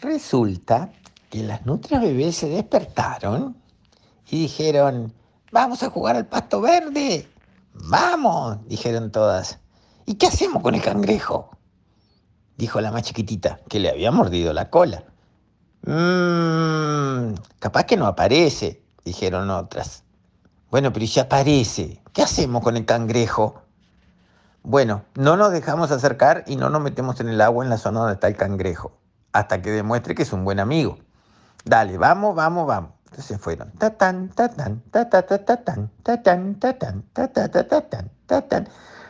Resulta que las nutrias bebés se despertaron y dijeron, vamos a jugar al pasto verde. Vamos, dijeron todas. ¿Y qué hacemos con el cangrejo? Dijo la más chiquitita, que le había mordido la cola. Mmm, capaz que no aparece, dijeron otras. Bueno, pero si aparece, ¿qué hacemos con el cangrejo? Bueno, no nos dejamos acercar y no nos metemos en el agua en la zona donde está el cangrejo hasta que demuestre que es un buen amigo. Dale, vamos, vamos, vamos. Entonces fueron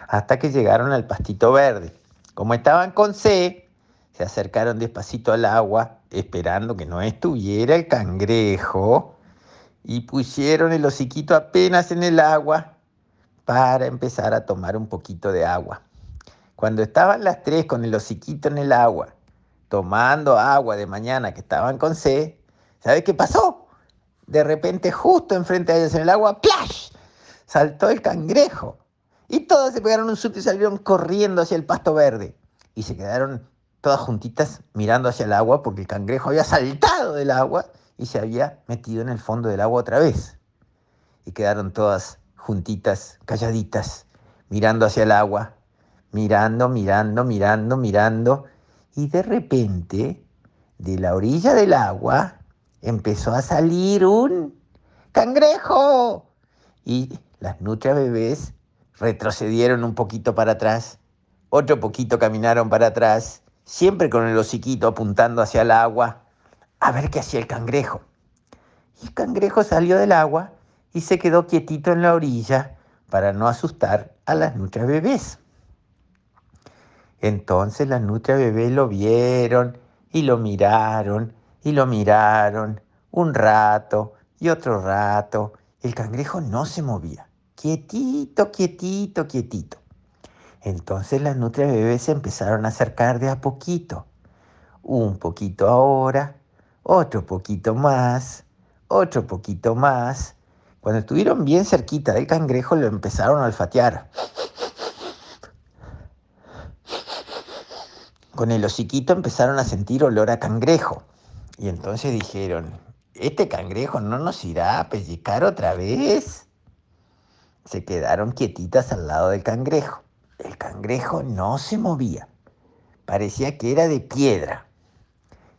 hasta que llegaron al pastito verde. Como estaban con C, se acercaron despacito al agua, esperando que no estuviera el cangrejo, y pusieron el hociquito apenas en el agua para empezar a tomar un poquito de agua. Cuando estaban las tres con el hociquito en el agua tomando agua de mañana que estaban con sed, ¿sabes qué pasó? De repente, justo enfrente de ellos en el agua, ¡plash! Saltó el cangrejo. Y todos se pegaron un susto y salieron corriendo hacia el pasto verde. Y se quedaron todas juntitas mirando hacia el agua porque el cangrejo había saltado del agua y se había metido en el fondo del agua otra vez. Y quedaron todas juntitas, calladitas, mirando hacia el agua, mirando, mirando, mirando, mirando y de repente, de la orilla del agua, empezó a salir un cangrejo. Y las nutrias bebés retrocedieron un poquito para atrás, otro poquito caminaron para atrás, siempre con el hociquito apuntando hacia el agua, a ver qué hacía el cangrejo. Y el cangrejo salió del agua y se quedó quietito en la orilla para no asustar a las nutrias bebés. Entonces las nutrias bebés lo vieron y lo miraron y lo miraron un rato y otro rato. El cangrejo no se movía, quietito, quietito, quietito. Entonces las nutrias bebés se empezaron a acercar de a poquito. Un poquito ahora, otro poquito más, otro poquito más. Cuando estuvieron bien cerquita del cangrejo lo empezaron a olfatear. Con el hociquito empezaron a sentir olor a cangrejo. Y entonces dijeron, ¿este cangrejo no nos irá a pellizcar otra vez? Se quedaron quietitas al lado del cangrejo. El cangrejo no se movía. Parecía que era de piedra.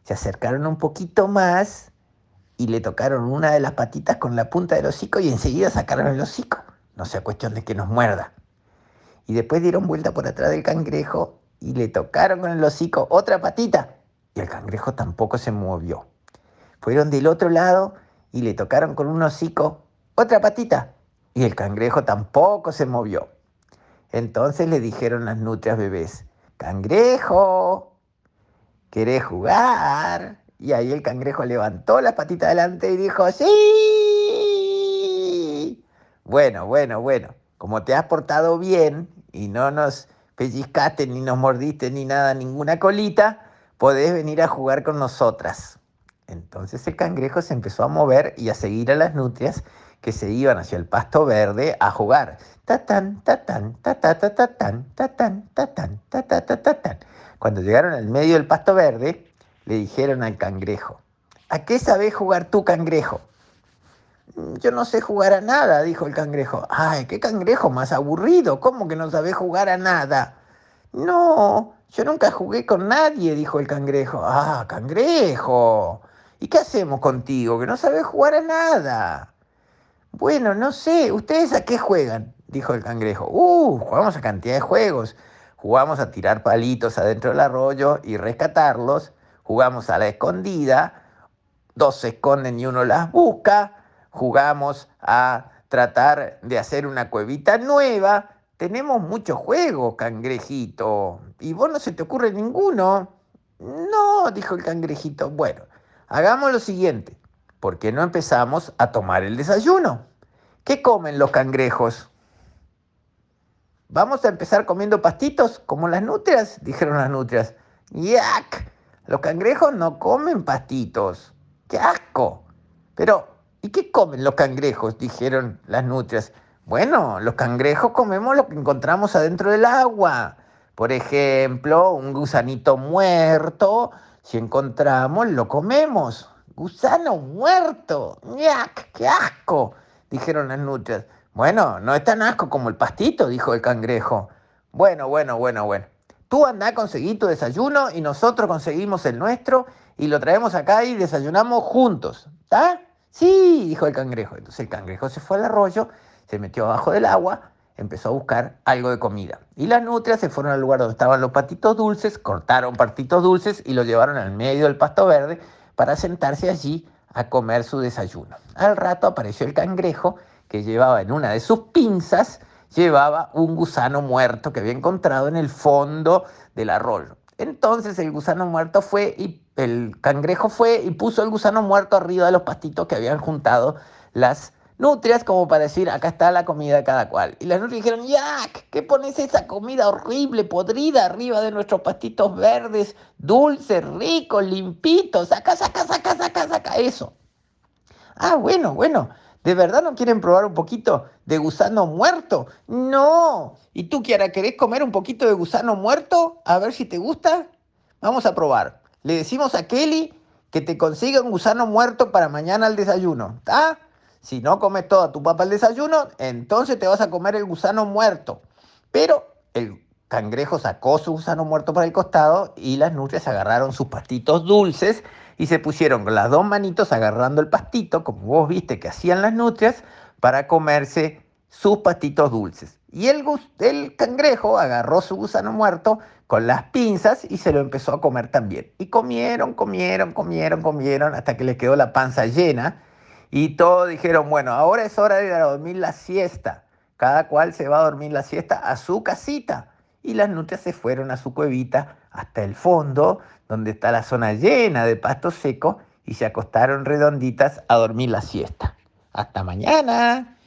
Se acercaron un poquito más y le tocaron una de las patitas con la punta del hocico y enseguida sacaron el hocico. No sea cuestión de que nos muerda. Y después dieron vuelta por atrás del cangrejo y le tocaron con el hocico otra patita y el cangrejo tampoco se movió. Fueron del otro lado y le tocaron con un hocico otra patita y el cangrejo tampoco se movió. Entonces le dijeron las nutrias bebés, cangrejo, ¿querés jugar? Y ahí el cangrejo levantó las patitas adelante y dijo, sí. Bueno, bueno, bueno, como te has portado bien y no nos pellizcaste, ni nos mordiste, ni nada, ninguna colita, podés venir a jugar con nosotras. Entonces el cangrejo se empezó a mover y a seguir a las nutrias que se iban hacia el pasto verde a jugar. Tatán, tatán, tatán, tatán, tatán, tatán, tatán, tatán. Cuando llegaron al medio del pasto verde, le dijeron al cangrejo, ¿a qué sabés jugar tú, cangrejo? Yo no sé jugar a nada, dijo el cangrejo. Ay, qué cangrejo más aburrido. ¿Cómo que no sabes jugar a nada? No, yo nunca jugué con nadie, dijo el cangrejo. Ah, cangrejo. ¿Y qué hacemos contigo? Que no sabes jugar a nada. Bueno, no sé. ¿Ustedes a qué juegan? Dijo el cangrejo. Uh, jugamos a cantidad de juegos. Jugamos a tirar palitos adentro del arroyo y rescatarlos. Jugamos a la escondida. Dos se esconden y uno las busca jugamos a tratar de hacer una cuevita nueva. Tenemos muchos juegos, cangrejito. ¿Y vos no se te ocurre ninguno? No, dijo el cangrejito. Bueno, hagamos lo siguiente. ¿Por qué no empezamos a tomar el desayuno? ¿Qué comen los cangrejos? ¿Vamos a empezar comiendo pastitos como las nutrias? Dijeron las nutrias. ¡Yak! Los cangrejos no comen pastitos. ¡Qué asco! Pero ¿Y qué comen los cangrejos? dijeron las nutrias. Bueno, los cangrejos comemos lo que encontramos adentro del agua. Por ejemplo, un gusanito muerto Si encontramos, lo comemos. Gusano muerto. ¡Qué asco! dijeron las nutrias. Bueno, no es tan asco como el pastito, dijo el cangrejo. Bueno, bueno, bueno, bueno. Tú andá a conseguir tu desayuno y nosotros conseguimos el nuestro y lo traemos acá y desayunamos juntos. ¿Está? Sí, dijo el cangrejo. Entonces el cangrejo se fue al arroyo, se metió abajo del agua, empezó a buscar algo de comida. Y las nutrias se fueron al lugar donde estaban los patitos dulces, cortaron patitos dulces y lo llevaron al medio del pasto verde para sentarse allí a comer su desayuno. Al rato apareció el cangrejo que llevaba en una de sus pinzas, llevaba un gusano muerto que había encontrado en el fondo del arroyo. Entonces el gusano muerto fue y el cangrejo fue y puso el gusano muerto arriba de los pastitos que habían juntado las nutrias como para decir, acá está la comida de cada cual. Y las nutrias dijeron, ¡Yac! ¿Qué pones esa comida horrible, podrida arriba de nuestros pastitos verdes, dulces, ricos, limpitos? Saca, saca, saca, saca, saca eso. Ah, bueno, bueno. ¿De verdad no quieren probar un poquito de gusano muerto? No. ¿Y tú, Kiara, querés comer un poquito de gusano muerto? A ver si te gusta. Vamos a probar. Le decimos a Kelly que te consiga un gusano muerto para mañana al desayuno. ¿Está? Si no comes toda tu papa al desayuno, entonces te vas a comer el gusano muerto. Pero el cangrejo sacó su gusano muerto para el costado y las nutrias agarraron sus pastitos dulces y se pusieron con las dos manitos agarrando el pastito, como vos viste que hacían las nutrias, para comerse sus pastitos dulces. Y el, el cangrejo agarró su gusano muerto con las pinzas y se lo empezó a comer también. Y comieron, comieron, comieron, comieron, hasta que le quedó la panza llena. Y todos dijeron, bueno, ahora es hora de ir a dormir la siesta. Cada cual se va a dormir la siesta a su casita. Y las nutrias se fueron a su cuevita hasta el fondo, donde está la zona llena de pasto seco, y se acostaron redonditas a dormir la siesta. Hasta mañana.